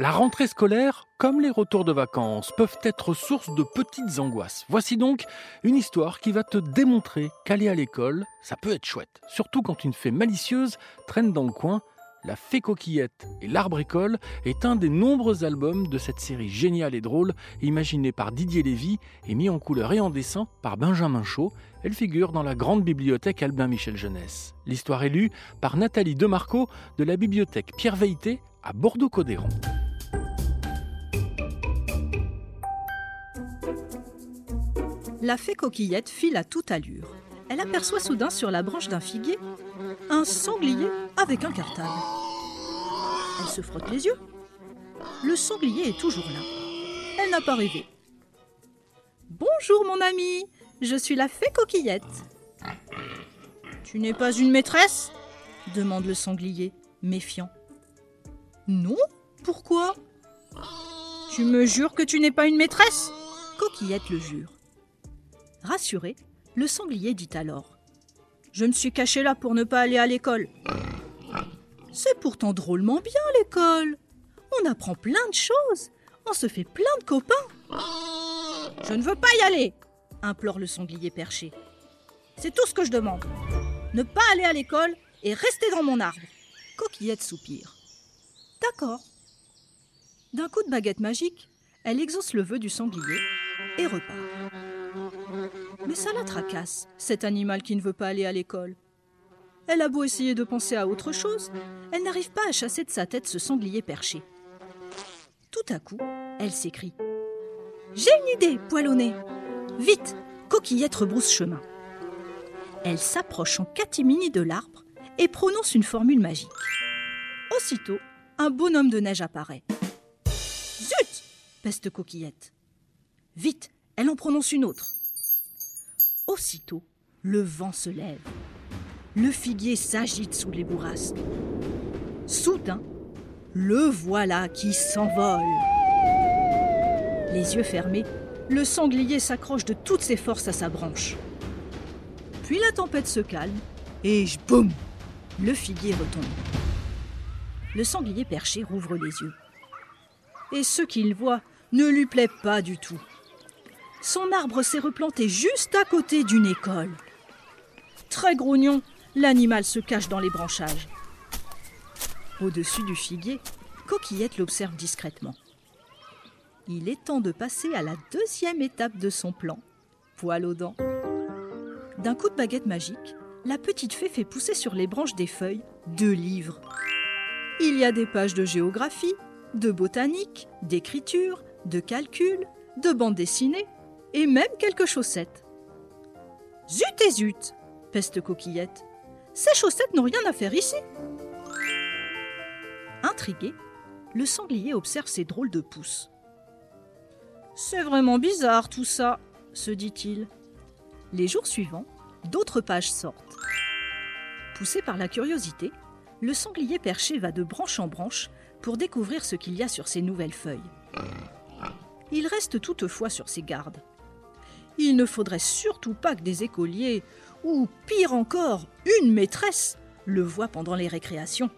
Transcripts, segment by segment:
La rentrée scolaire, comme les retours de vacances, peuvent être source de petites angoisses. Voici donc une histoire qui va te démontrer qu'aller à l'école, ça peut être chouette. Surtout quand une fée malicieuse traîne dans le coin. La fée coquillette et l'arbre école est un des nombreux albums de cette série géniale et drôle, imaginée par Didier Lévy et mis en couleur et en dessin par Benjamin Chaud. Elle figure dans la grande bibliothèque Albin Michel Jeunesse. L'histoire est lue par Nathalie Demarco de la bibliothèque Pierre Veilleté à Bordeaux-Codéron. La fée coquillette file à toute allure. Elle aperçoit soudain sur la branche d'un figuier un sanglier avec un cartable. Elle se frotte les yeux. Le sanglier est toujours là. Elle n'a pas rêvé. Bonjour mon ami, je suis la fée coquillette. Tu n'es pas une maîtresse? demande le sanglier, méfiant. Non Pourquoi? Tu me jures que tu n'es pas une maîtresse? Coquillette le jure. Rassuré, le sanglier dit alors Je me suis caché là pour ne pas aller à l'école. C'est pourtant drôlement bien l'école. On apprend plein de choses. On se fait plein de copains. Je ne veux pas y aller, implore le sanglier perché. C'est tout ce que je demande. Ne pas aller à l'école et rester dans mon arbre. Coquillette soupire. D'accord. D'un coup de baguette magique, elle exauce le vœu du sanglier et repart. Mais ça la tracasse, cet animal qui ne veut pas aller à l'école. Elle a beau essayer de penser à autre chose, elle n'arrive pas à chasser de sa tête ce sanglier perché. Tout à coup, elle s'écrie J'ai une idée, poilonné Vite Coquillette rebrousse chemin. Elle s'approche en catimini de l'arbre et prononce une formule magique. Aussitôt, un bonhomme de neige apparaît. Zut peste Coquillette. Vite, elle en prononce une autre. Aussitôt, le vent se lève. Le figuier s'agite sous les bourrasques. Soudain, le voilà qui s'envole. Les yeux fermés, le sanglier s'accroche de toutes ses forces à sa branche. Puis la tempête se calme et boum Le figuier retombe. Le sanglier perché rouvre les yeux. Et ce qu'il voit ne lui plaît pas du tout son arbre s'est replanté juste à côté d'une école. Très grognon, l'animal se cache dans les branchages. Au-dessus du figuier, Coquillette l'observe discrètement. Il est temps de passer à la deuxième étape de son plan. Poil aux dents. D'un coup de baguette magique, la petite fée fait pousser sur les branches des feuilles deux livres. Il y a des pages de géographie, de botanique, d'écriture, de calcul, de bande dessinée et même quelques chaussettes. Zut et zut peste Coquillette. Ces chaussettes n'ont rien à faire ici. Intrigué, le sanglier observe ces drôles de pousses. C'est vraiment bizarre tout ça, se dit-il. Les jours suivants, d'autres pages sortent. Poussé par la curiosité, le sanglier perché va de branche en branche pour découvrir ce qu'il y a sur ces nouvelles feuilles. Il reste toutefois sur ses gardes. Il ne faudrait surtout pas que des écoliers, ou pire encore, une maîtresse, le voient pendant les récréations.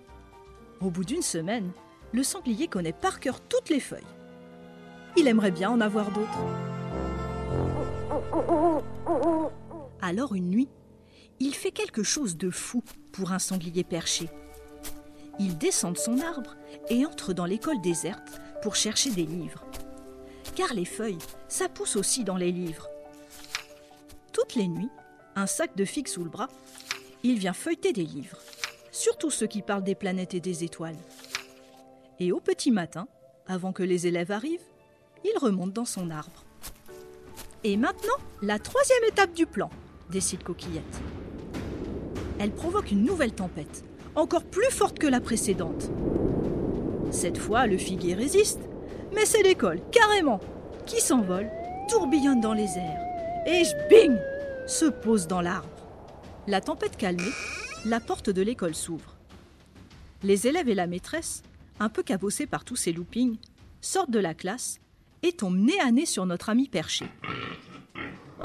Au bout d'une semaine, le sanglier connaît par cœur toutes les feuilles. Il aimerait bien en avoir d'autres. Alors une nuit, il fait quelque chose de fou pour un sanglier perché. Il descend de son arbre et entre dans l'école déserte pour chercher des livres. Car les feuilles, ça pousse aussi dans les livres. Toutes les nuits, un sac de figues sous le bras, il vient feuilleter des livres, surtout ceux qui parlent des planètes et des étoiles. Et au petit matin, avant que les élèves arrivent, il remonte dans son arbre. Et maintenant, la troisième étape du plan, décide Coquillette. Elle provoque une nouvelle tempête, encore plus forte que la précédente. Cette fois, le figuier résiste, mais c'est l'école, carrément, qui s'envole, tourbillonne dans les airs et bing se pose dans l'arbre. La tempête calmée, la porte de l'école s'ouvre. Les élèves et la maîtresse, un peu cabossés par tous ces loopings, sortent de la classe et tombent nez à nez sur notre ami perché.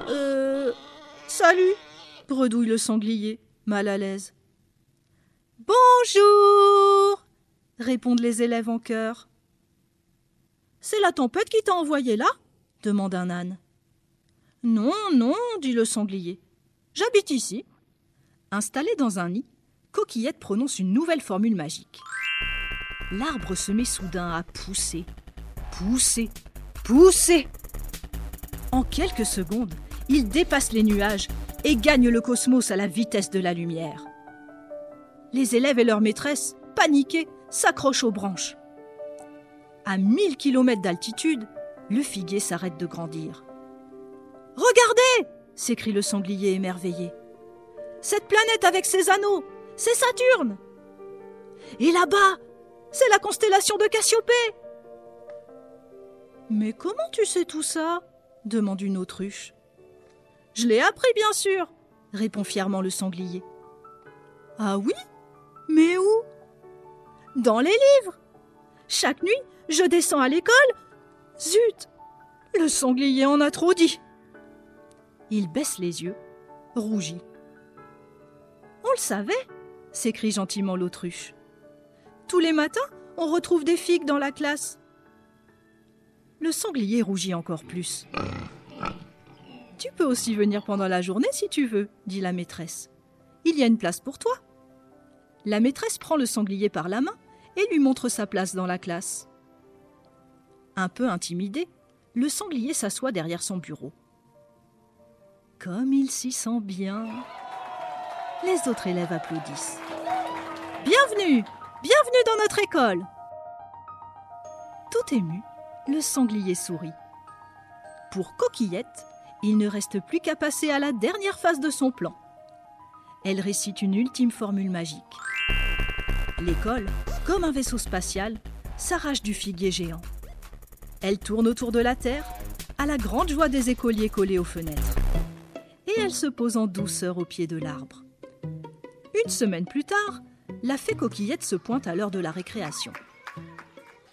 Euh. Salut bredouille le sanglier, mal à l'aise. Bonjour répondent les élèves en chœur. C'est la tempête qui t'a envoyé là? demande un âne. Non, non, dit le sanglier. J'habite ici. Installé dans un nid, Coquillette prononce une nouvelle formule magique. L'arbre se met soudain à pousser, pousser, pousser. En quelques secondes, il dépasse les nuages et gagne le cosmos à la vitesse de la lumière. Les élèves et leurs maîtresses, paniqués, s'accrochent aux branches. À mille kilomètres d'altitude, le figuier s'arrête de grandir. Regardez s'écrie le sanglier émerveillé. Cette planète avec ses anneaux, c'est Saturne Et là-bas, c'est la constellation de Cassiopée Mais comment tu sais tout ça? demande une autruche. Je l'ai appris, bien sûr, répond fièrement le sanglier. Ah oui? Mais où? Dans les livres. Chaque nuit, je descends à l'école. Zut Le sanglier en a trop dit. Il baisse les yeux, rougit. On le savait, s'écrie gentiment l'autruche. Tous les matins, on retrouve des figues dans la classe. Le sanglier rougit encore plus. Tu peux aussi venir pendant la journée si tu veux, dit la maîtresse. Il y a une place pour toi. La maîtresse prend le sanglier par la main et lui montre sa place dans la classe. Un peu intimidé, le sanglier s'assoit derrière son bureau. Comme il s'y sent bien. Les autres élèves applaudissent. Bienvenue Bienvenue dans notre école Tout ému, le sanglier sourit. Pour Coquillette, il ne reste plus qu'à passer à la dernière phase de son plan. Elle récite une ultime formule magique. L'école, comme un vaisseau spatial, s'arrache du figuier géant. Elle tourne autour de la Terre, à la grande joie des écoliers collés aux fenêtres et elle se pose en douceur au pied de l'arbre. Une semaine plus tard, la fée coquillette se pointe à l'heure de la récréation.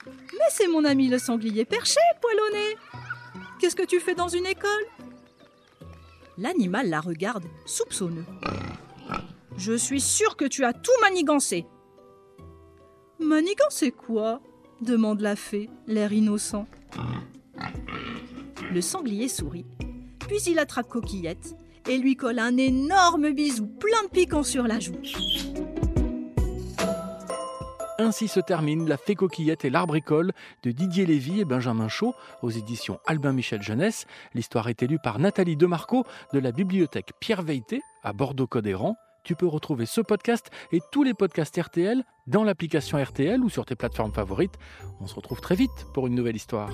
Mais c'est mon ami le sanglier perché, poilonné Qu'est-ce que tu fais dans une école? L'animal la regarde, soupçonneux. Je suis sûr que tu as tout manigancé. Manigancé quoi? demande la fée, l'air innocent. Le sanglier sourit, puis il attrape Coquillette et lui colle un énorme bisou plein de piquants sur la joue. Ainsi se termine La Fée Coquillette et l'Arbricole de Didier Lévy et Benjamin Chaud aux éditions Albin Michel Jeunesse. L'histoire est élue par Nathalie Demarco de la bibliothèque Pierre Veilleté à Bordeaux-Codéran. Tu peux retrouver ce podcast et tous les podcasts RTL dans l'application RTL ou sur tes plateformes favorites. On se retrouve très vite pour une nouvelle histoire.